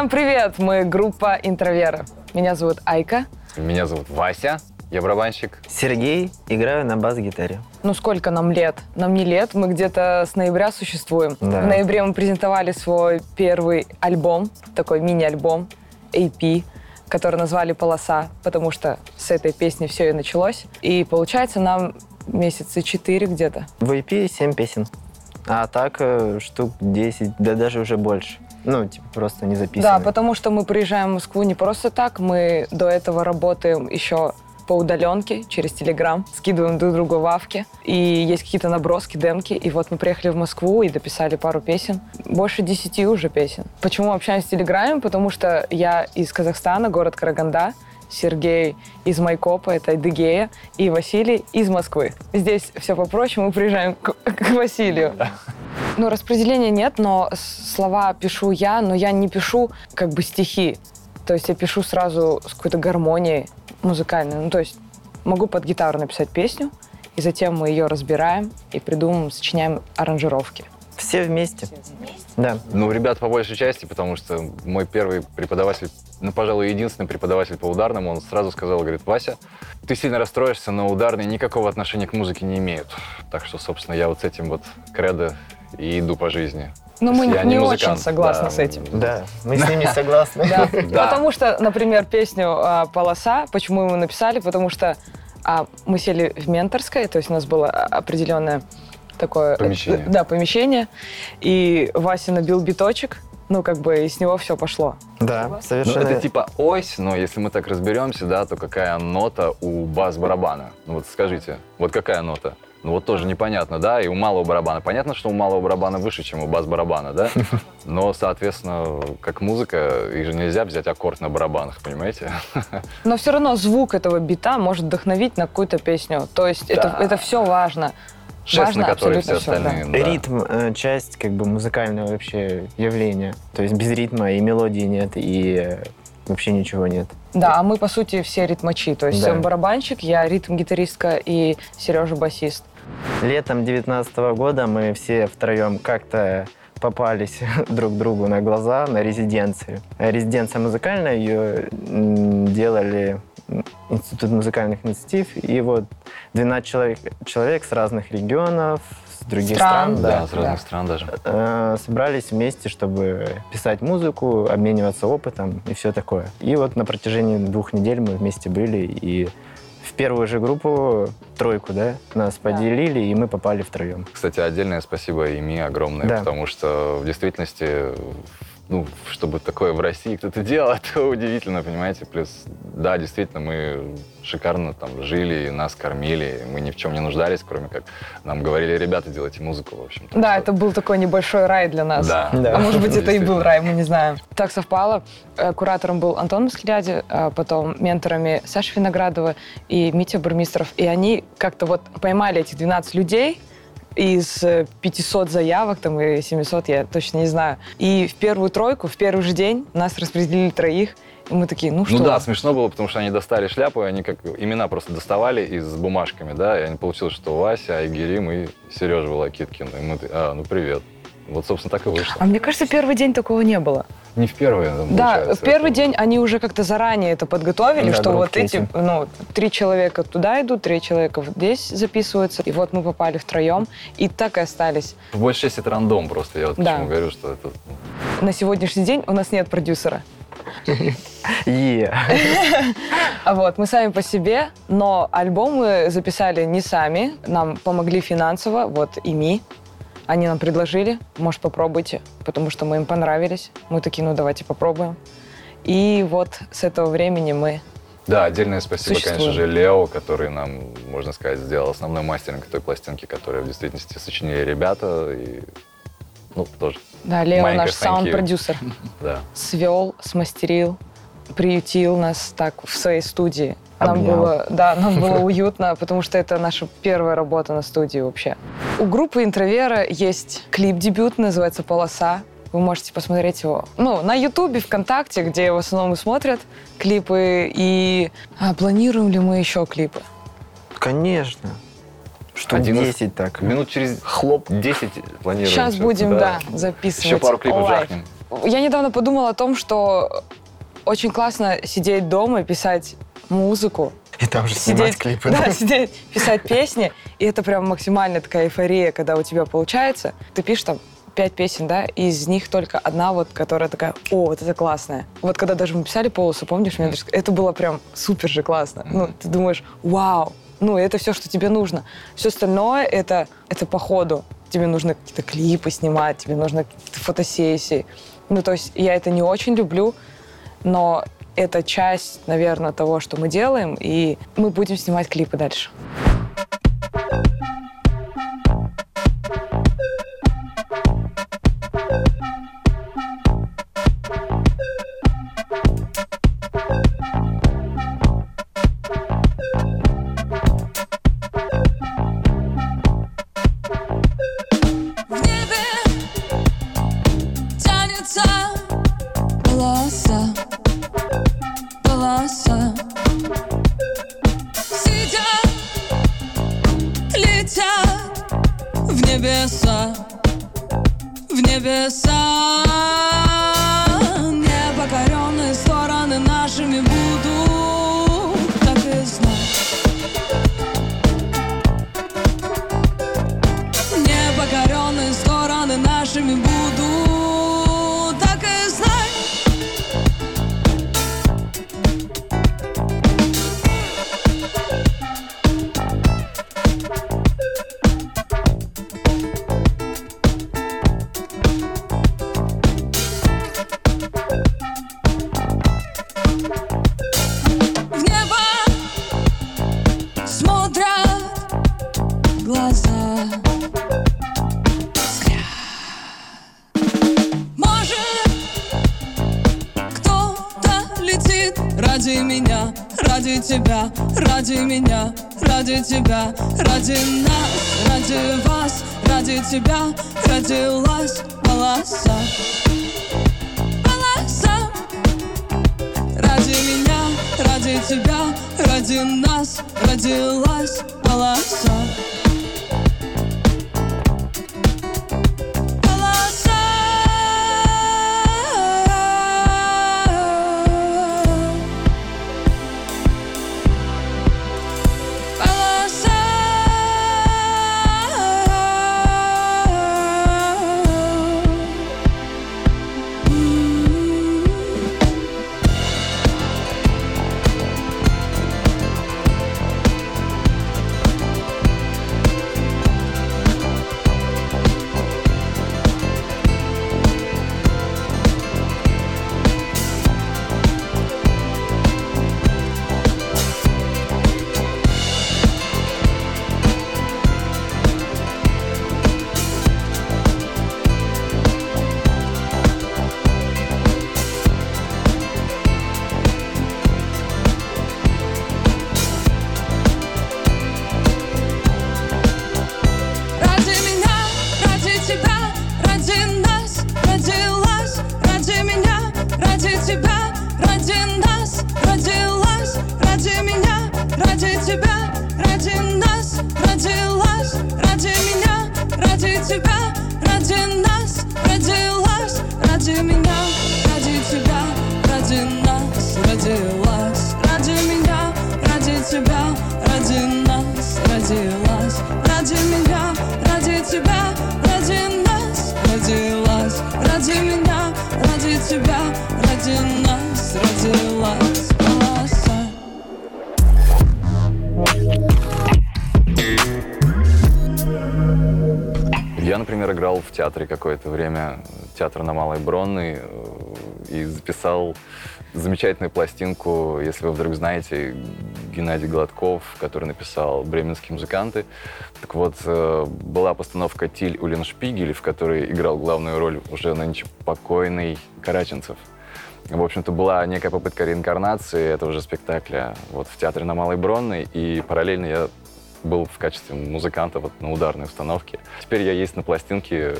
Всем привет! Мы группа Интровера. Меня зовут Айка. Меня зовут Вася, я барабанщик. Сергей, играю на бас-гитаре. Ну сколько нам лет? Нам не лет, мы где-то с ноября существуем. Да. В ноябре мы презентовали свой первый альбом, такой мини-альбом, AP, который назвали «Полоса», потому что с этой песни все и началось. И получается нам месяца четыре где-то. В EP 7 песен. А так э, штук 10, да даже уже больше. Ну, типа, просто не записаны. Да, потому что мы приезжаем в Москву не просто так, мы до этого работаем еще по удаленке через Телеграм, скидываем друг другу вавки, и есть какие-то наброски, демки, и вот мы приехали в Москву и дописали пару песен. Больше десяти уже песен. Почему общаемся в Телеграме? Потому что я из Казахстана, город Караганда, Сергей из Майкопа, это Эдыгея, и Василий из Москвы. Здесь все попроще, мы приезжаем к, к Василию. Ну, распределения нет, но слова пишу я, но я не пишу как бы стихи. То есть я пишу сразу с какой-то гармонией музыкальной. Ну, то есть могу под гитару написать песню, и затем мы ее разбираем и придумываем, сочиняем аранжировки. Все вместе. Да. Ну, ребят, по большей части, потому что мой первый преподаватель, ну, пожалуй, единственный преподаватель по ударному, он сразу сказал, говорит, Вася, ты сильно расстроишься, но ударные никакого отношения к музыке не имеют. Так что, собственно, я вот с этим вот кредо и иду по жизни. Но То мы не музыкант, очень согласны да. с этим. Да, мы с ними согласны. Потому что, например, песню а, «Полоса», почему мы написали? Потому что а, мы сели в менторское, то есть у нас было определенное такое... Помещение. э, Да, помещение. И Вася набил биточек, ну, как бы, и с него все пошло. Да, Ну, совершенно. это типа ось, но если мы так разберемся, да, то какая нота у бас-барабана? Ну вот скажите, вот какая нота? Ну вот тоже непонятно, да, и у малого барабана. Понятно, что у малого барабана выше, чем у бас-барабана, да? Но, соответственно, как музыка, их же нельзя взять аккорд на барабанах, понимаете? Но все равно звук этого бита может вдохновить на какую-то песню. То есть это, Да. это все важно. Шест, важно на который все всё, да. остальные. да. Ритм э, часть как бы музыкального вообще явления. То есть без ритма и мелодии нет, и вообще ничего нет. Да, а мы, по сути, все ритмачи. То есть Да. он барабанщик, я ритм-гитаристка и Сережа басист. Летом 19 года мы все втроем как-то попались друг другу на глаза на резиденции. Резиденция музыкальная, ее делали Институт музыкальных инициатив, и вот 12 человек, человек с разных регионов, с других Стран. стран, Да, да, с разных Да. стран даже. э, собрались вместе, чтобы писать музыку, обмениваться опытом и все такое. И вот на протяжении двух недель мы вместе были, и в первую же группу, тройку, да, нас поделили, и мы попали втроем. Кстати, отдельное спасибо ими огромное, Да. потому что в действительности, ну, чтобы такое в России кто-то делал, это удивительно, понимаете. Плюс, да, действительно, мы шикарно там жили, и нас кормили, мы ни в чем не нуждались, кроме как нам говорили, ребята, делайте музыку, в общем. Да, это был такой небольшой рай для нас. Да. Да. А может быть, это и был рай, мы не знаем. Так совпало. Э, Куратором был Антон Маскляди, а потом менторами Саша Виноградова и Митя Бурмистров. И они как-то вот поймали этих 12 людей из э, 500 заявок там и 700, я точно не знаю. И в первую тройку, в первый же день нас распределили троих. И мы такие, ну что? Ну да, смешно было, потому что они достали шляпу, и они как имена просто доставали и с бумажками, да, и они получилось, что Вася, Айгерим и Сережа Волокиткин. И мы, а, ну привет. Вот, собственно, так и вышло. А мне кажется, первый день такого не было. Не в первый, Да, получается, в первый это- день они уже как-то заранее это подготовили, Да, что вот эти, ну, три человека туда идут, три человека здесь записываются, и вот мы попали втроем, и так и остались. В большей части это рандом просто, я вот Да. почему говорю, что это... На сегодняшний день у нас нет продюсера. А вот, мы сами по себе, но альбом мы записали не сами, нам помогли финансово, вот ИМИ. Они нам предложили, может, попробуйте, потому что мы им понравились. Мы такие, ну, давайте попробуем. И вот с этого времени мы Да, отдельное спасибо, Существуем. конечно же, Лео, который нам, можно сказать, сделал основной мастеринг той пластинки, которую в действительности сочинили ребята. И, ну, тоже, Да, Лео наш саунд-продюсер. да. Свел, смастерил, приютил нас так в своей студии. Нам Обнял. было, да, нам было уютно, потому что это наша первая работа на студии вообще. У группы Интровера есть клип дебютный, называется «Полоса». Вы можете посмотреть его ну, на Ютубе, ВКонтакте, где в основном и смотрят клипы. И а, планируем ли мы еще клипы? Конечно. Один из- 10 так. Минут через хлоп 10 планируем. Сейчас будем, да, записывать Еще пару клипов лайв. жахнем. Я недавно подумала о том, что очень классно сидеть дома и писать музыку. И там же снимать Сидеть, клипы. да, сидеть, писать песни. И это прям максимальная такая эйфория, когда у тебя получается. Ты пишешь там пять песен, да, и из них только одна вот, которая такая, о, вот это классная. Вот когда даже мы писали полосу, помнишь, мне даже- это было прям супер же классно. Ну, ты думаешь, вау, ну, это все, что тебе нужно. Все остальное это, это по ходу. Тебе нужно какие-то клипы снимать, тебе нужно какие-то фотосессии. Ну, то есть я это не очень люблю, но это часть, наверное, того, что мы делаем, и мы будем снимать клипы дальше. небеса, в небеса. Полоса. Ради меня, ради тебя, ради нас родилась, ради меня, ради тебя, ради нас родилась, ради меня, ради тебя, ради нас родилась, ради меня, ради тебя, ради нас родилась. Я, например, играл в театре какое-то время, театр на Малой Бронной, э, и записал замечательную пластинку, если вы вдруг знаете, Геннадий Гладков, который написал «Бременские музыканты». Так вот, э, была постановка «Тиль Уллиншпигель», в которой играл главную роль уже нынче покойный Караченцев. В общем-то, была некая попытка реинкарнации этого же спектакля вот в театре на Малой Бронной, и параллельно я был в качестве музыканта вот на ударной установке. Теперь я есть на пластинке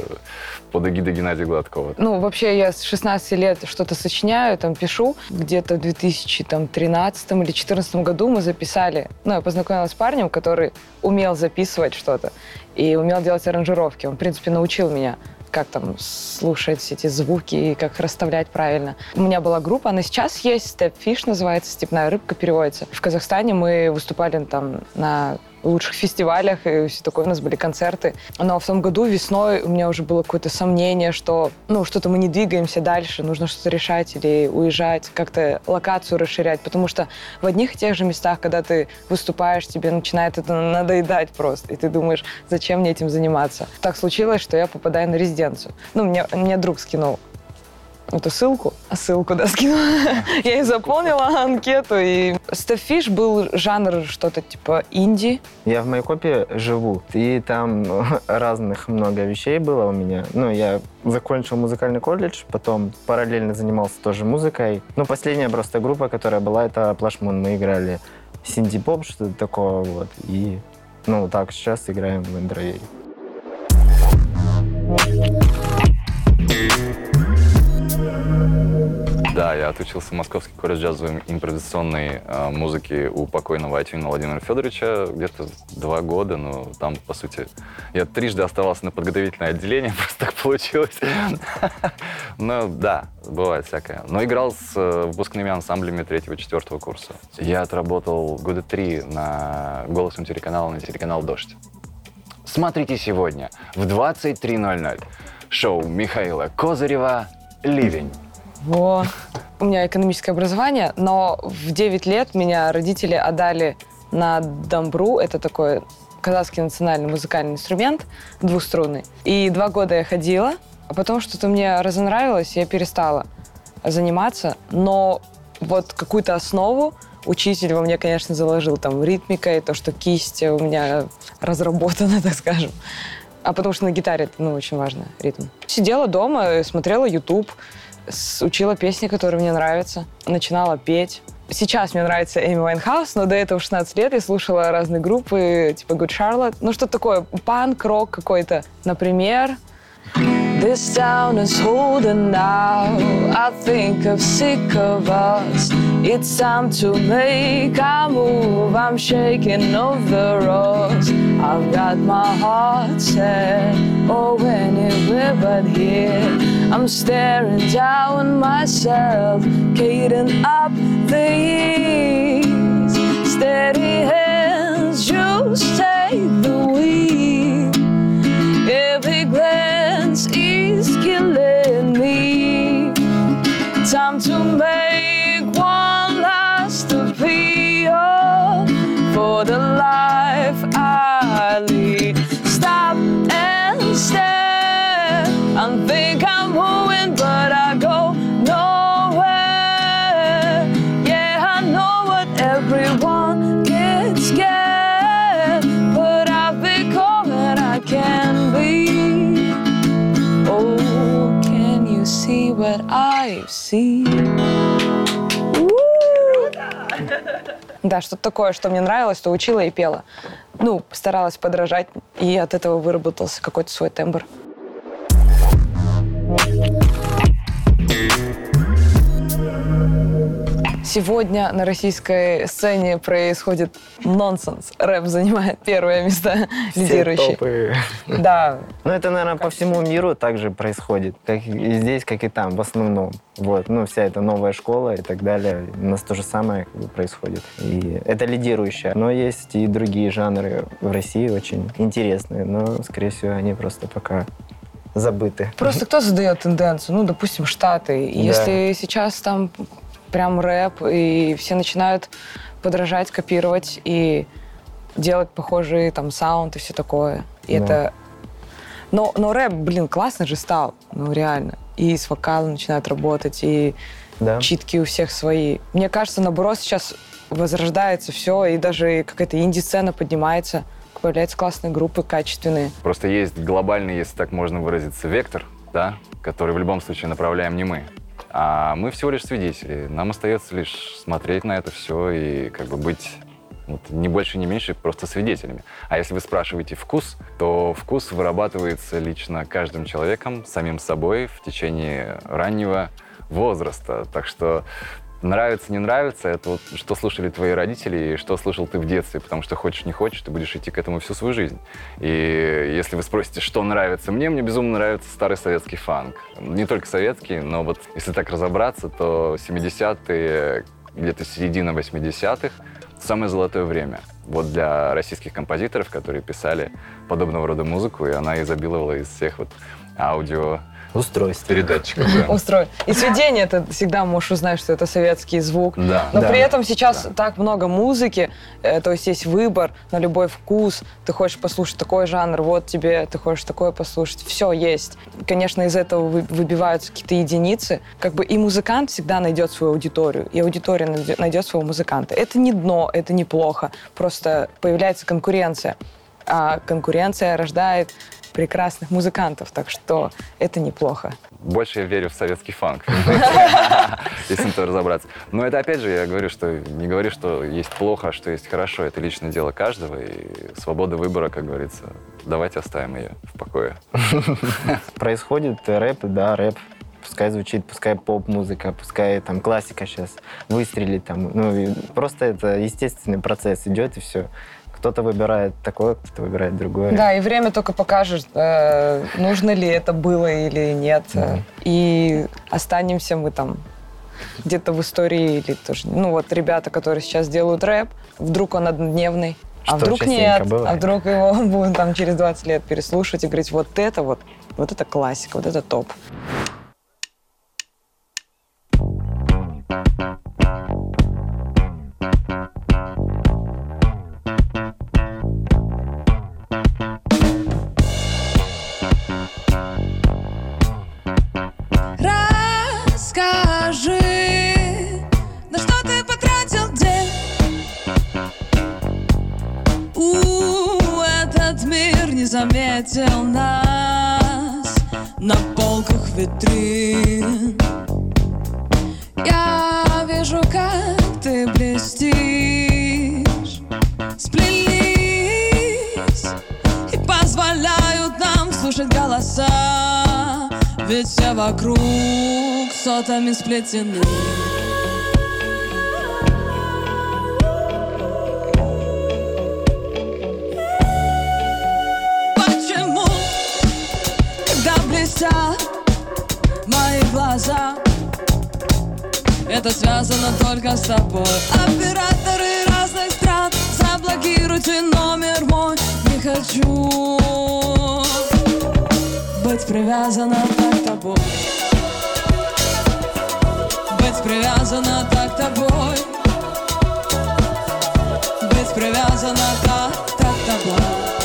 под эгидой Геннадия Гладкова. Ну, вообще, я с 16 лет что-то сочиняю, там, пишу. Где-то в 2013 или 2014 году мы записали... Ну, я познакомилась с парнем, который умел записывать что-то и умел делать аранжировки. Он, в принципе, научил меня как там слушать эти звуки и как их расставлять правильно. У меня была группа, она сейчас есть, Step Fish называется, степная рыбка переводится. В Казахстане мы выступали там на лучших фестивалях, и все такое, у нас были концерты. Но в том году весной у меня уже было какое-то сомнение, что ну, что-то мы не двигаемся дальше, нужно что-то решать или уезжать, как-то локацию расширять, потому что в одних и тех же местах, когда ты выступаешь, тебе начинает это надоедать просто, и ты думаешь, зачем мне этим заниматься. Так случилось, что я попадаю на резиденцию. Ну, мне, мне друг скинул эту ссылку, а ссылку, да, скинула. Я и заполнила анкету. И Стефиш был жанр что-то типа инди. Я в Майкопе живу, и там разных много вещей было у меня. Ну, я закончил музыкальный колледж, потом параллельно занимался тоже музыкой. Ну, последняя просто группа, которая была, это Плашмун. Мы играли синди-поп, что-то такое, вот. И, ну, так, сейчас играем в Эндровей. Да, я отучился в Московский колледж джазовой импровизационной э, музыки у покойного Атюна Владимира Федоровича где-то два года, но там, по сути, я трижды оставался на подготовительное отделение, просто так получилось. Ну, да, бывает всякое. Но играл с э, выпускными ансамблями третьего-четвертого курса. Я отработал года три на голосом телеканала, на телеканал «Дождь». Смотрите сегодня в 23.00 шоу Михаила Козырева «Ливень». Во. У меня экономическое образование, но в 9 лет меня родители отдали на дамбру. Это такой казахский национальный музыкальный инструмент, двухструнный. И два года я ходила, а потом что-то мне разонравилось, и я перестала заниматься. Но вот какую-то основу учитель во мне, конечно, заложил там ритмика и то, что кисть у меня разработана, так скажем. А потому что на гитаре ну, очень важно, ритм. Сидела дома, смотрела YouTube, учила песни, которые мне нравятся, начинала петь. Сейчас мне нравится Эми Вайнхаус, но до этого 16 лет я слушала разные группы, типа Good Charlotte. Ну, что такое, панк, рок какой-то. Например, This town is holding now. I think of sick of us. It's time to make a move. I'm shaking off the rocks. I've got my heart set. Oh, anywhere but here. I'm staring down myself, cading up the years. Steady hands, just take the wheel. Every glance is killing me. Time to make Да, что-то такое, что мне нравилось, то учила и пела. Ну, старалась подражать, и от этого выработался какой-то свой тембр. Сегодня на российской сцене происходит нонсенс. Рэп занимает первое место лидирующий. топы. Да, Ну, это, наверное, по всему миру также происходит, как и здесь, как и там, в основном. Вот, ну, вся эта новая школа и так далее, у нас то же самое как бы, происходит. И это лидирующее. Но есть и другие жанры в России очень интересные, но, скорее всего, они просто пока забыты. Просто кто задает тенденцию? Ну, допустим, Штаты. И Да. Если сейчас там прям рэп, и все начинают подражать, копировать и делать похожий там саунд и все такое. И Да. это... Но, но рэп, блин, классно же стал. Ну, реально. И с вокалом начинают работать, и Да. читки у всех свои. Мне кажется, наоборот, сейчас возрождается все, и даже какая-то инди-сцена поднимается, появляются классные группы, качественные. Просто есть глобальный, если так можно выразиться, вектор, да, который в любом случае направляем не мы. А мы всего лишь свидетели. Нам остается лишь смотреть на это все и как бы быть вот, не больше, не меньше, просто свидетелями. А если вы спрашиваете вкус, то вкус вырабатывается лично каждым человеком, самим собой в течение раннего возраста. Так что нравится, не нравится, это вот что слушали твои родители и что слушал ты в детстве, потому что хочешь, не хочешь, ты будешь идти к этому всю свою жизнь. И если вы спросите, что нравится мне, мне безумно нравится старый советский фанк. Не только советский, но вот если так разобраться, то 70-е, где-то середина 80-х, самое золотое время. Вот для российских композиторов, которые писали подобного рода музыку, и она изобиловала из всех вот аудио Устройство. передатчиков. Да. Устрой. И сведение ты всегда можешь узнать, что это советский звук. Да. Но Да. при этом сейчас Да. так много музыки, э, то есть есть выбор на любой вкус. Ты хочешь послушать такой жанр, вот тебе, ты хочешь такое послушать. Все есть. Конечно, из этого вы- выбиваются какие-то единицы. Как бы и музыкант всегда найдет свою аудиторию, и аудитория найдет, найдет своего музыканта. Это не дно, это неплохо. Просто появляется конкуренция. А конкуренция рождает прекрасных музыкантов, так что это неплохо. Больше я верю в советский фанк, если на то разобраться. Но это, опять же, я говорю, что не говорю, что есть плохо, а что есть хорошо. Это личное дело каждого, и свобода выбора, как говорится, давайте оставим ее в покое. Происходит рэп, да, рэп. Пускай звучит, пускай поп-музыка, пускай там классика сейчас выстрелит. Там, ну, просто это естественный процесс идет, и все. Кто-то выбирает такое, кто-то выбирает другое. Да, и время только покажет, э, нужно ли это было или нет. Да. И останемся мы там где-то в истории или тоже. Ну вот ребята, которые сейчас делают рэп, вдруг он однодневный, а Что вдруг частенько нет, а бывает. вдруг его будут там через 20 лет переслушивать и говорить, вот это вот, вот это классика, вот это топ. Сотами сплетены. Почему, когда блестят мои глаза, это связано только с тобой Операторы разных стран Заблокируйте номер мой Не хочу Быть привязана так тобой Быть привязана так тобой. Быть привязана так, так тобой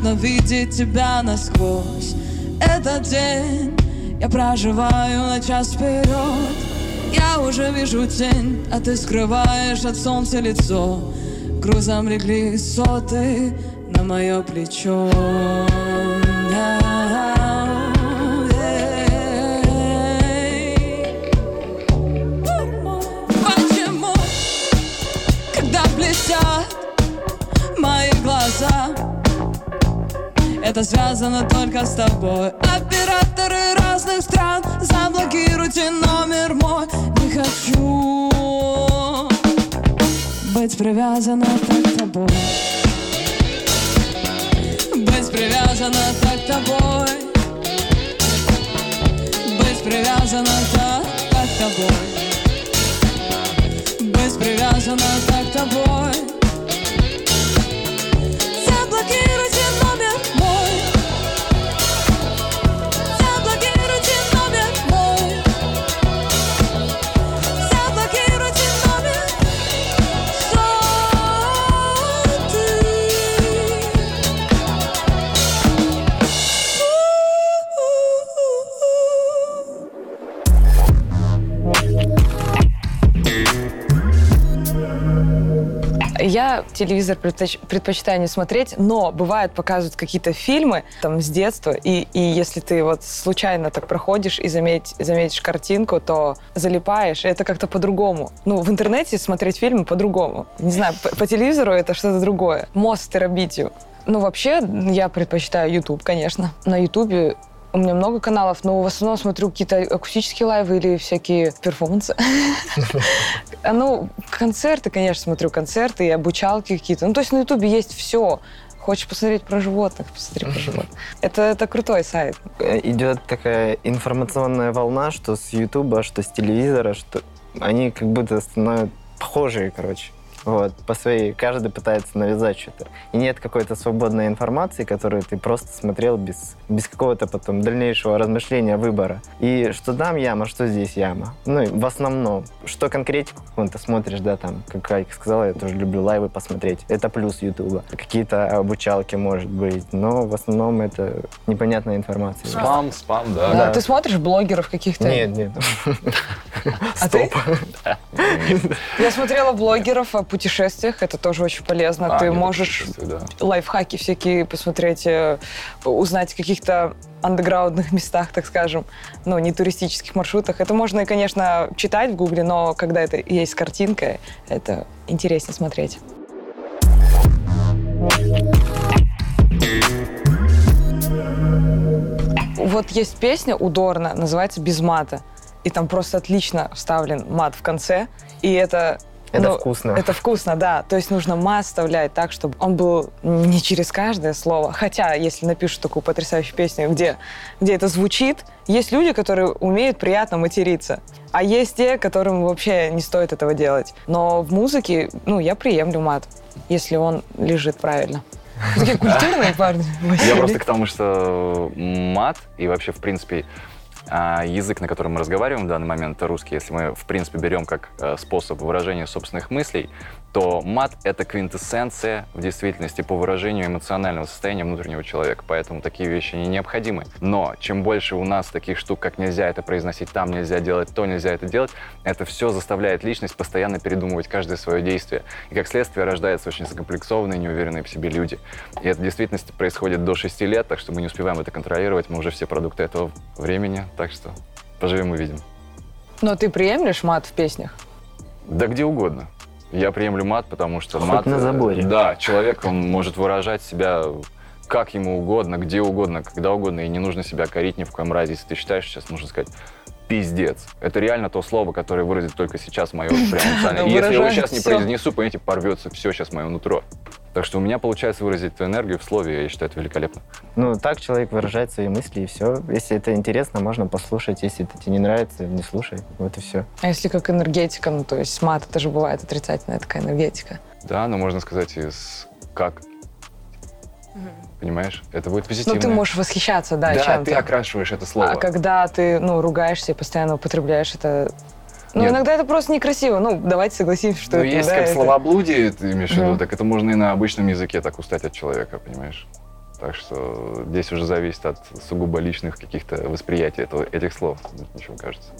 можно видеть тебя насквозь. Этот день я проживаю на час вперед. Я уже вижу тень, а ты скрываешь от солнца лицо. Грузом легли соты на мое плечо. Почему, это связано только с тобой. Операторы разных стран Заблокируйте номер мой. Не хочу Быть привязана так к тобой. Быть привязана так к тобой. Быть привязана так, так к тобой. Быть привязана так к тобой. Заблокируйте телевизор предпоч- предпочитаю не смотреть, но бывает показывают какие-то фильмы там с детства, и, и если ты вот случайно так проходишь и заметь, заметишь картинку, то залипаешь, и это как-то по-другому. Ну, в интернете смотреть фильмы по-другому. Не знаю, по, по телевизору это что-то другое. Мост терабитию. Ну, вообще, я предпочитаю YouTube, конечно. На YouTube у меня много каналов, но в основном смотрю какие-то акустические лайвы или всякие перформансы. Ну, концерты, конечно, смотрю концерты и обучалки какие-то. Ну, то есть на Ютубе есть все. Хочешь посмотреть про животных, посмотри про животных. Это, это крутой сайт. Э, Идет такая информационная волна, что с Ютуба, что с телевизора, что они как будто становятся похожие, короче. Вот, по своей, каждый пытается навязать что-то. И нет какой-то свободной информации, которую ты просто смотрел без, без какого-то потом дальнейшего размышления, выбора. И что там яма, что здесь яма. Ну, и в основном. Что конкретику какую-то смотришь, да, там, как Айка сказала, я тоже люблю лайвы посмотреть. Это плюс Ютуба. Какие-то обучалки, может быть. Но в основном это непонятная информация. Спам, спам, да. Да, Ты смотришь блогеров каких-то? Нет, нет. А ты? Стоп. Я смотрела блогеров о путешествиях, это тоже очень полезно. А, ты можешь да. лайфхаки всякие посмотреть, э, узнать о каких-то андеграундных местах, так скажем, ну, не туристических маршрутах. Это можно, конечно, читать в Гугле, но когда это есть с картинкой, это интереснее смотреть. Вот есть песня у Дорна, называется «Без мата». И там просто отлично вставлен мат в конце. И это... Это ну, вкусно. Это вкусно, да. То есть нужно мат вставлять так, чтобы он был не через каждое слово. Хотя, если напишут такую потрясающую песню, где, где это звучит, есть люди, которые умеют приятно материться. А есть те, которым вообще не стоит этого делать. Но в музыке, ну, я приемлю мат, если он лежит правильно. Такие культурные парни. Я просто к тому, что мат и вообще, в принципе, а, язык, на котором мы разговариваем в данный момент, русский, если мы, в принципе, берем как э, способ выражения собственных мыслей, то мат — это квинтэссенция в действительности по выражению эмоционального состояния внутреннего человека. Поэтому такие вещи не необходимы. Но чем больше у нас таких штук, как нельзя это произносить там, нельзя делать то, нельзя это делать, это все заставляет личность постоянно передумывать каждое свое действие. И как следствие рождаются очень закомплексованные, неуверенные в себе люди. И это в действительности происходит до 6 лет, так что мы не успеваем это контролировать. Мы уже все продукты этого времени, так что поживем увидим. Но ты приемлешь мат в песнях? Да где угодно. Я приемлю мат, потому что Хоть мат... на э, заборе. Да, человек, он может выражать себя как ему угодно, где угодно, когда угодно, и не нужно себя корить ни в коем разе. Если ты считаешь, сейчас нужно сказать пиздец. Это реально то слово, которое выразит только сейчас мое прям эмоциональное. И если я его сейчас не произнесу, понимаете, порвется все сейчас мое нутро. Так что у меня получается выразить эту энергию в слове, я считаю это великолепно. Ну, так человек выражает свои мысли, и все. Если это интересно, можно послушать. Если это тебе не нравится, не слушай. Вот и все. А если как энергетика, ну, то есть мат, это же бывает отрицательная такая энергетика. Да, но можно сказать из как. Понимаешь? Это будет Ну, позитивно. ты можешь восхищаться, да, да, чем-то. ты окрашиваешь это слово. А когда ты, ну, ругаешься и постоянно употребляешь это... Ну, Нет. иногда это просто некрасиво. Ну, давайте согласимся, что Ну, это, есть да, как это- словоблудие, ты имеешь в виду, так это можно и на обычном языке так устать от человека, понимаешь? Так что здесь уже зависит от сугубо личных каких-то восприятий этого, этих слов, ничего кажется.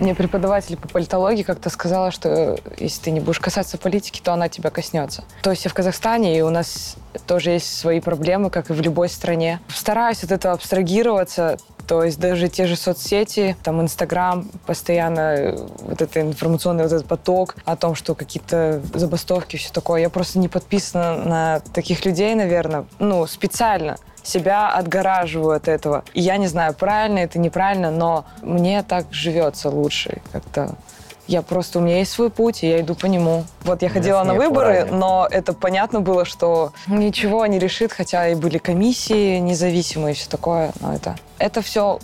Мне преподаватель по политологии как-то сказала, что э, если ты не будешь касаться политики, то она тебя коснется. То есть я в Казахстане, и у нас тоже есть свои проблемы, как и в любой стране. Стараюсь от этого абстрагироваться, то есть даже те же соцсети, там Инстаграм, постоянно э, вот это информационный вот этот поток о том, что какие-то забастовки, все такое. Я просто не подписана на таких людей, наверное, ну, специально себя отгораживаю от этого. И я не знаю, правильно это, неправильно, но мне так живется лучше. Как-то я просто, у меня есть свой путь, и я иду по нему. Вот я ходила на выборы, ради. но это понятно было, что ничего не решит, хотя и были комиссии независимые и все такое, но это, это все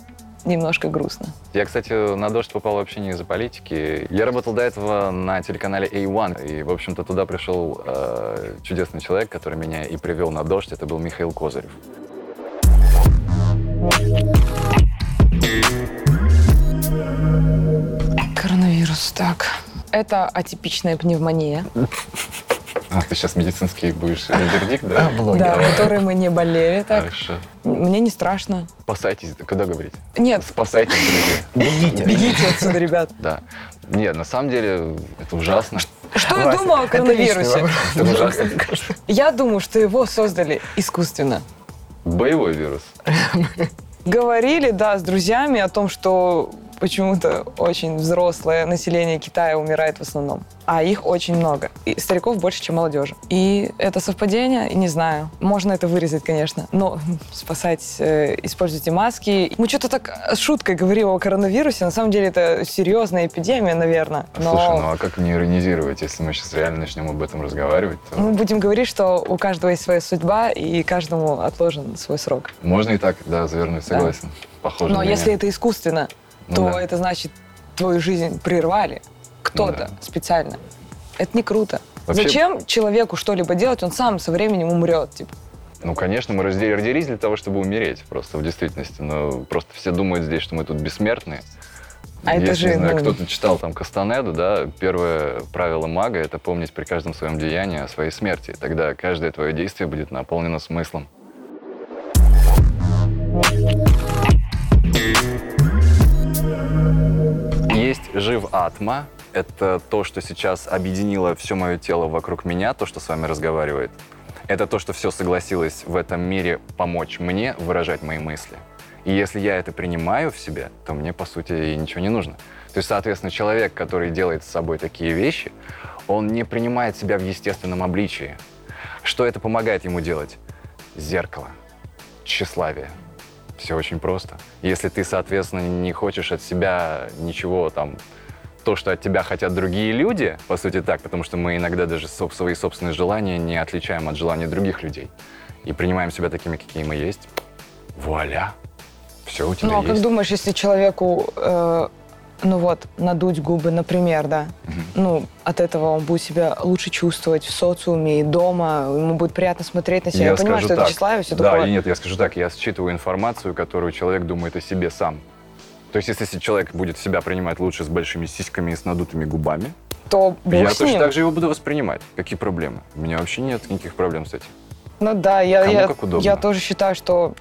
немножко грустно. Я, кстати, на «Дождь» попал вообще не из-за политики. Я работал до этого на телеканале A1, и, в общем-то, туда пришел э, чудесный человек, который меня и привел на «Дождь», это был Михаил Козырев. Коронавирус, так. Это атипичная пневмония. А, ты сейчас медицинский будешь вердикт, да? Да, которые мы не болели так. Хорошо. Мне не страшно. Спасайтесь, когда говорить? Нет, Спасайтесь, друзья. Бегите. бегите отсюда, ребят. Да. Нет, на самом деле это ужасно. Что я думаю о коронавирусе? Это ужасно. Я думаю, что его создали искусственно. Боевой вирус. Говорили, да, с друзьями о том, что почему-то очень взрослое население Китая умирает в основном. А их очень много. И стариков больше, чем молодежи. И это совпадение, не знаю. Можно это вырезать, конечно. Но спасать, э, используйте маски. Мы что-то так с шуткой говорим о коронавирусе. На самом деле это серьезная эпидемия, наверное. Но Слушай, ну а как не иронизировать, если мы сейчас реально начнем об этом разговаривать? то мы будем говорить, что у каждого есть своя судьба, и каждому отложен свой срок. Можно и так, да, завернуть, согласен. Похоже Но если это искусственно, Ну то да. это значит, твою жизнь прервали кто-то Ну да. специально. Это не круто. Вообще- Зачем человеку что-либо делать, он сам со временем умрет. Типа. Ну, конечно, мы родились для того, чтобы умереть просто в действительности. Но просто все думают здесь, что мы тут бессмертные. А это Если, же, не знаю, ну- кто-то читал там Кастанеду, да, первое правило мага — это помнить при каждом своем деянии о своей смерти. Тогда каждое твое действие будет наполнено смыслом. Есть жив атма. Это то, что сейчас объединило все мое тело вокруг меня, то, что с вами разговаривает. Это то, что все согласилось в этом мире помочь мне выражать мои мысли. И если я это принимаю в себе, то мне, по сути, и ничего не нужно. То есть, соответственно, человек, который делает с собой такие вещи, он не принимает себя в естественном обличии. Что это помогает ему делать? Зеркало, тщеславие. Все очень просто. Если ты, соответственно, не хочешь от себя ничего там, то, что от тебя хотят другие люди, по сути так, потому что мы иногда даже соб- свои собственные желания не отличаем от желаний других людей и принимаем себя такими, какие мы есть, вуаля, все у тебя Ну, а как думаешь, если человеку, э, ну вот, надуть губы, например, да, ну, от этого он будет себя лучше чувствовать в социуме и дома, ему будет приятно смотреть на себя. Я, понимаю, скажу что это так. тщеславие, все да, такое. и нет, я скажу так, я считываю информацию, которую человек думает о себе сам. То есть, если человек будет себя принимать лучше с большими сиськами и с надутыми губами, То я точно так же его буду воспринимать. Какие проблемы? У меня вообще нет никаких проблем с этим. Ну да, я, Кому я, как удобно. я тоже считаю, что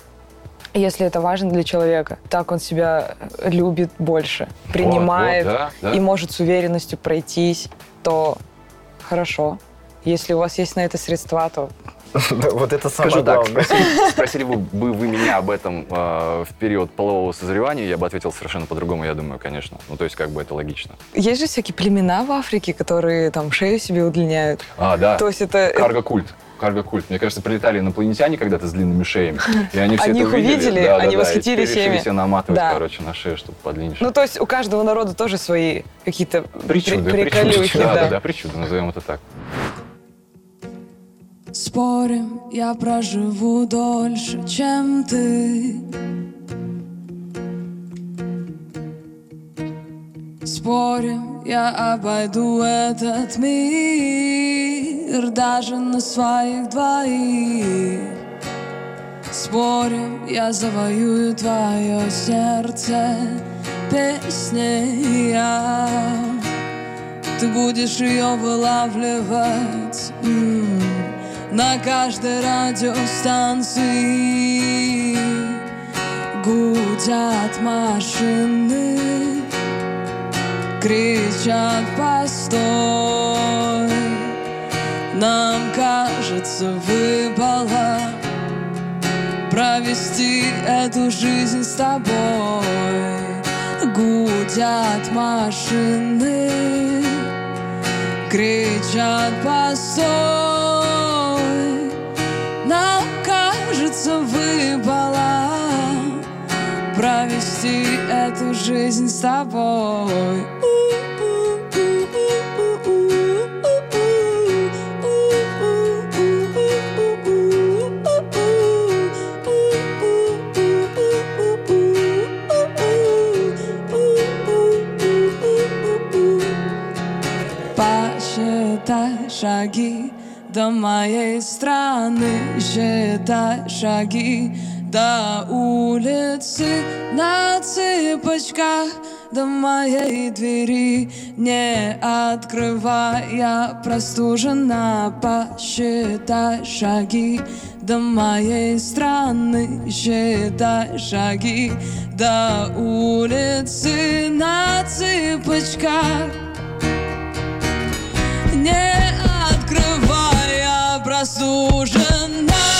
если это важно для человека, так он себя любит больше, принимает вот, да, да. и может с уверенностью пройтись, то хорошо. Если у вас есть на это средства, то Вот это самое Скажу так, спросили, спросили бы, вы меня об этом э, в период полового созревания, я бы ответил совершенно по-другому, я думаю, конечно. Ну, то есть, как бы это логично. есть же всякие племена в Африке, которые там шею себе удлиняют. А, да. То есть это... Карго-культ. Карго-культ. Мне кажется, прилетали инопланетяне когда-то с длинными шеями. И они все Они это увидели. увидели, Да, да, они да, и восхитились решили ими. себе наматывать, Да. короче, на шею, чтобы подлиннее. Ну, то есть у каждого народа тоже свои какие-то причуды, при- причуды. приколюхи, Да, да. да, да, причуды, назовем это так. Спорим, я проживу дольше, чем ты. Спорим, я обойду этот мир Даже на своих двоих. Спорим, я завоюю твое сердце Песней я ты будешь ее вылавливать. М, на каждой радиостанции. Гудят машины, кричат постой. Нам кажется выпало провести эту жизнь с тобой. Гудят машины, кричат постой. Кажется выпало провести эту жизнь с тобой. Посчитай шаги до моей страны, считай шаги до улицы на цыпочках. до моей двери Не открывая, простужена Посчитай шаги до моей страны Считай шаги до улицы на цыпочках Не открывая, простужена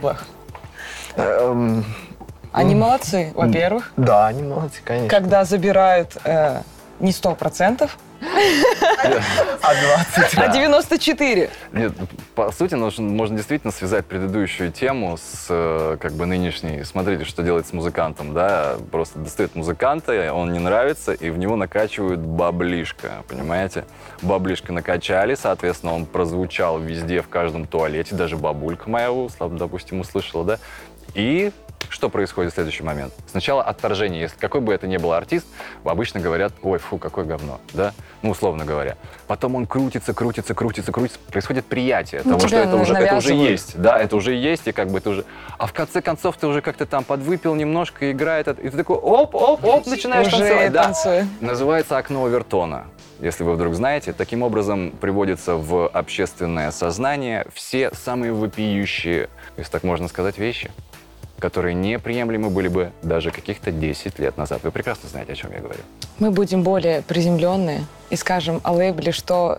лейблах? Эм, Они молодцы, во-первых. Да, они молодцы, конечно. Когда забирают э, не 100%, А 20? а 94%. Нет, по сути, можно действительно связать предыдущую тему с э, как бы нынешней. Смотрите, что делает с музыкантом, да? Просто достает музыканта, он не нравится, и в него накачивают баблишко, понимаете? Баблишко накачали, соответственно, он прозвучал везде, в каждом туалете, даже бабулька моя, допустим, услышала, да? И что происходит в следующий момент? Сначала отторжение. Если какой бы это ни был артист, обычно говорят, ой, фу, какое говно, да? Ну, условно говоря. Потом он крутится, крутится, крутится, крутится. Происходит приятие Ну, того, что это уже, это уже есть. Да, это уже есть, и как бы ты уже... А в конце концов ты уже как-то там подвыпил немножко, играет, и ты такой оп, оп, оп, начинаешь Уже танцевать. Да. танцую. Называется окно Овертона. Если вы вдруг знаете, таким образом приводится в общественное сознание все самые вопиющие, если так можно сказать, вещи, которые неприемлемы были бы даже каких-то 10 лет назад. Вы прекрасно знаете, о чем я говорю. Мы будем более приземленные и скажем о лейбле, что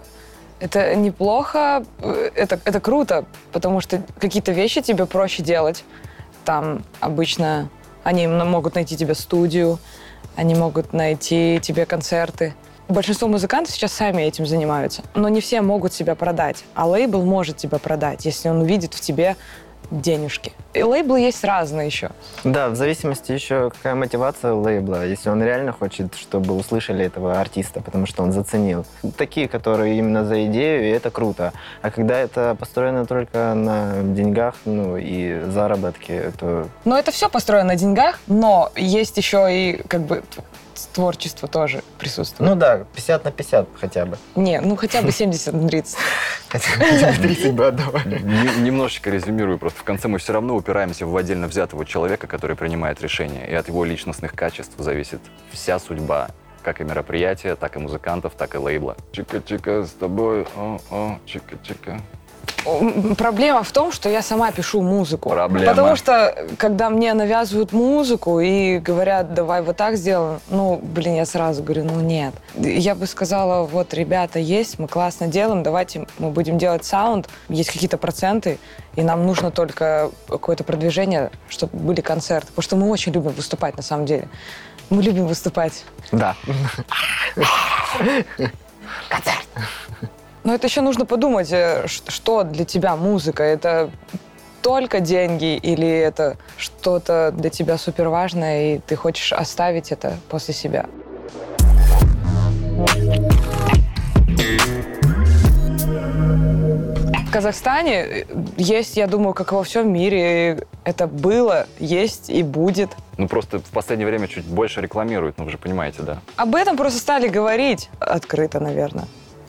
это неплохо, э, это, это круто, потому что какие-то вещи тебе проще делать. Там обычно они могут найти тебе студию, они могут найти тебе концерты. Большинство музыкантов сейчас сами этим занимаются, но не все могут себя продать. А лейбл может тебя продать, если он увидит в тебе денежки. И лейблы есть разные еще. Да, в зависимости еще какая мотивация лейбла. Если он реально хочет, чтобы услышали этого артиста, потому что он заценил. Такие, которые именно за идею, и это круто. А когда это построено только на деньгах, ну и заработке, то Но это все построено на деньгах, но есть еще и как бы творчество тоже присутствует. ну да, 50 на 50 хотя бы. Не, ну хотя бы 70 на 30. Хотя бы 30 бы отдавали. Нем- Немножечко резюмирую, просто в конце мы все равно упираемся в отдельно взятого человека, который принимает решение, и от его личностных качеств зависит вся судьба как и мероприятия, так и музыкантов, так и лейбла. Чика-чика с тобой, о-о, чика-чика. Проблема в том, что я сама пишу музыку. Проблема. Потому что, когда мне навязывают музыку и говорят, давай вот так сделаем, ну, блин, я сразу говорю, ну, нет. Я бы сказала, вот, ребята, есть, мы классно делаем, давайте мы будем делать саунд, есть какие-то проценты, и нам нужно только какое-то продвижение, чтобы были концерты. Потому что мы очень любим выступать, на самом деле. Мы любим выступать. Да. Но это еще нужно подумать, э, что для тебя музыка. Это только деньги или это что-то для тебя супер важное, и ты хочешь оставить это после себя? В Казахстане э, есть, я думаю, как во всем мире, это было, есть и будет. Ну, просто в последнее время чуть больше рекламируют, ну, вы же понимаете, да. Об этом просто стали говорить открыто, наверное.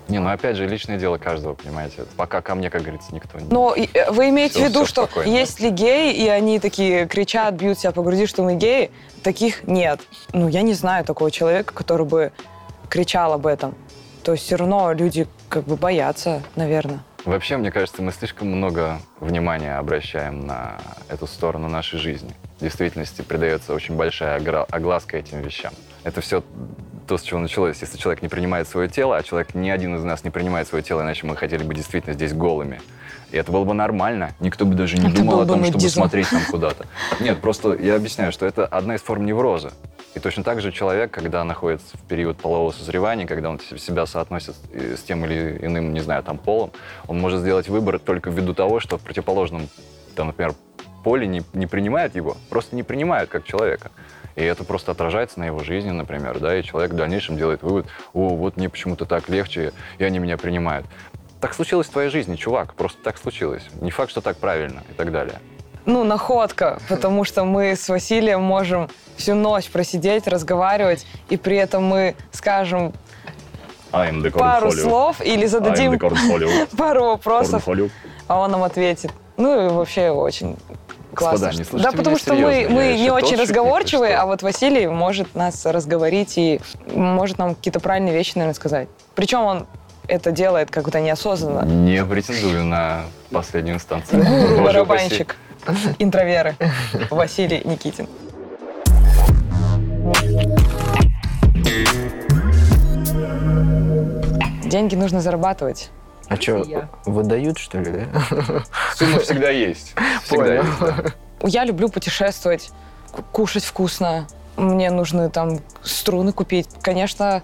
Не, ну опять же, личное дело каждого, понимаете. Пока ко мне, как говорится, никто не... Но э, вы имеете Всё- в виду, что спокойно. есть ли геи, и они такие кричат, бьют себя по груди, что мы геи? Таких нет. Ну, я не знаю такого человека, который бы кричал об этом. То есть все равно люди как бы боятся, наверное. Вообще, мне кажется, мы слишком много внимания обращаем на эту сторону нашей жизни. В действительности придается очень большая огласка этим вещам. Это все то, с чего началось. Если человек не принимает свое тело, а человек, ни один из нас не принимает свое тело, иначе мы хотели бы действительно здесь голыми. И это было бы нормально. Никто бы даже не Это думал о том, чтобы нудизм. смотреть там куда-то. Нет, просто я объясняю, что это одна из форм невроза. И точно так же человек, когда находится в период полового созревания, когда он себя соотносит э, с тем или иным, не знаю, там, полом, он может сделать выбор только ввиду того, что в противоположном, там, например, поле не, не принимают его, просто не принимают как человека. И это просто отражается на его жизни, например, да, и человек в дальнейшем делает вывод, о, вот мне почему-то так легче, и они меня принимают. Так случилось в твоей жизни, чувак, просто так случилось. Не факт, что так правильно и так далее. Ну, находка, потому что мы с Василием можем всю ночь просидеть, разговаривать, и при этом мы скажем пару слов или зададим пару вопросов, а он нам ответит. Ну и вообще очень классно. Господа, не что- слушайте да, потому что мы, мы не очень разговорчивые, а вот Василий может нас разговорить и может нам какие-то правильные вещи, наверное, сказать. Причем он это делает как-то неосознанно. Не претендую на последнюю инстанцию. Барабанщик, интроверы. Василий Никитин. Деньги нужно зарабатывать. А что, выдают, что ли, да? Сумма всегда есть. Всегда Понял. есть. да. Я люблю путешествовать, ку- кушать вкусно. Мне нужно там струны купить. Конечно,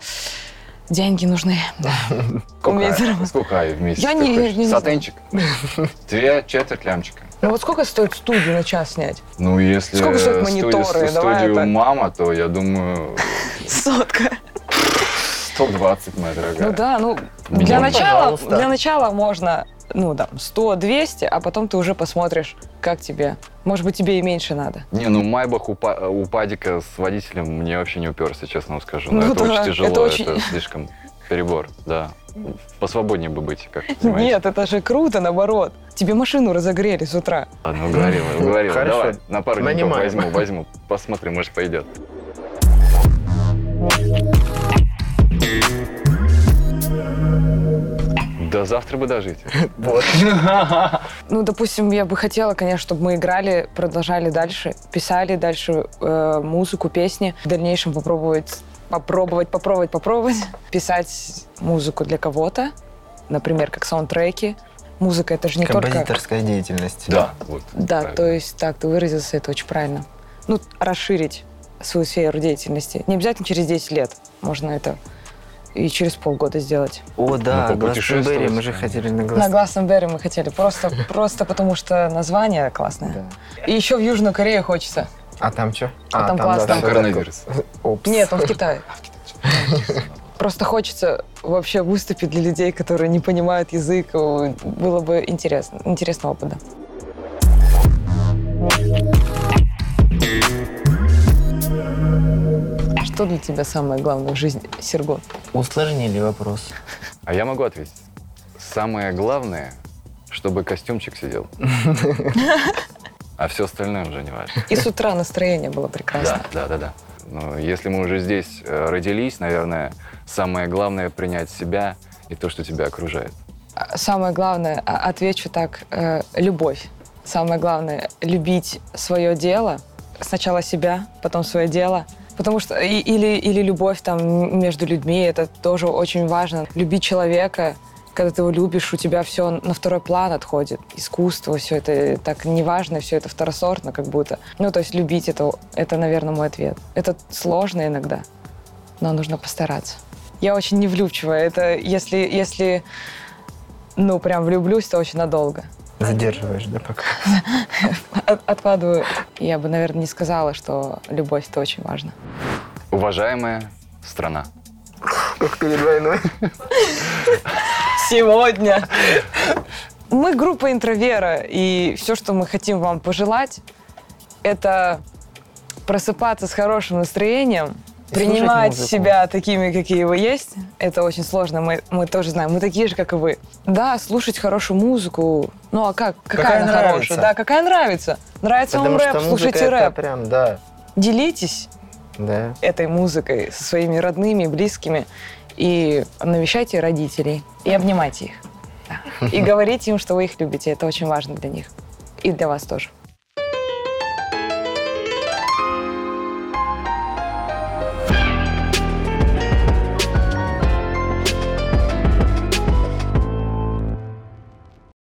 деньги нужны. Сколько, сколько в месяц Я не-. Сатенчик? Две четверть лямчика. Ну вот сколько стоит студию на час снять? Ну, если Сколько стоят студию- мониторы? Давай студию это. мама, то я думаю Сотка. 120, моя дорогая. Ну да, ну Меня, для начала, пожалуйста. для начала можно, ну там, 100-200, а потом ты уже посмотришь, как тебе. Может быть, тебе и меньше надо. Не, ну Майбах у, Па- у Падика с водителем мне вообще не уперся, честно вам скажу. Ну Но это да, очень тяжело, это это, очень- слишком перебор, да. Посвободнее бы быть, как понимаете. Нет, это же круто, наоборот. Тебе машину разогрели с утра. Ладно, уговорила, уговорила. Хорошо. Давай, на пару Нанимаем. возьму, возьму. Посмотрим, может, пойдет. До завтра бы дожить. Вот. Ну, допустим, я бы хотела, конечно, чтобы мы играли, продолжали дальше, писали дальше э, музыку, песни. В дальнейшем попробовать, попробовать, попробовать, попробовать писать музыку для кого-то, например, как саундтреки. Музыка это же не только... Композиторская деятельность. Да, вот. Да, правильно. то есть так, ты выразился, это очень правильно. Ну, расширить свою сферу деятельности. Не обязательно через 10 лет. Можно это и через полгода сделать. О, да, Ну, Гластенберри, попутешествовать. мы же хотели на На Гластенберри. Гласнберри мы хотели, просто, просто потому что название классное. И еще в Южную Корею хочется. А там что? А там классно. Там всё коронавирус. такое. Опс. Нет, он в Китае. Просто хочется вообще выступить для людей, которые не понимают язык. Было бы интересно. Интересный опыт, Что для тебя самое главное в жизни, Серго? Усложнили вопрос. А я могу ответить. Самое главное, чтобы костюмчик сидел. А все остальное уже не важно. И с утра настроение было прекрасно. Да, да, да, да. Но если мы уже здесь э, родились, наверное, самое главное принять себя и то, что тебя окружает. А Самое главное, а- отвечу так, э, любовь. Самое главное, любить свое дело. Сначала себя, потом свое дело. Потому что или, или любовь там между людьми, это тоже очень важно. Любить человека, когда ты его любишь, у тебя все на второй план отходит. Искусство, все это так неважно, все это второсортно как будто. Ну, то есть любить это, это, наверное, мой ответ. Это сложно иногда, но нужно постараться. Я очень невлюбчивая. Это если, если ну, прям влюблюсь, то очень надолго. Задерживаешь, да, пока? От- откладываю. Я бы, наверное, не сказала, что любовь это очень важно. Уважаемая страна. Как перед войной. Сегодня. Мы группа интровера, и все, что мы хотим вам пожелать, это просыпаться с хорошим настроением, Принимать себя такими, какие вы есть, это очень сложно. Мы, мы тоже знаем, мы такие же, как и вы. Да, слушать хорошую музыку. Ну а как? Какая, Какая она нравится. хорошая? Да, какая нравится. Нравится Потому вам рэп, слушайте рэп. прям, да, Делитесь да. этой музыкой со своими родными, близкими. И навещайте родителей. И обнимайте их. Да. И говорите им, что вы их любите. Это очень важно для них. И для вас тоже.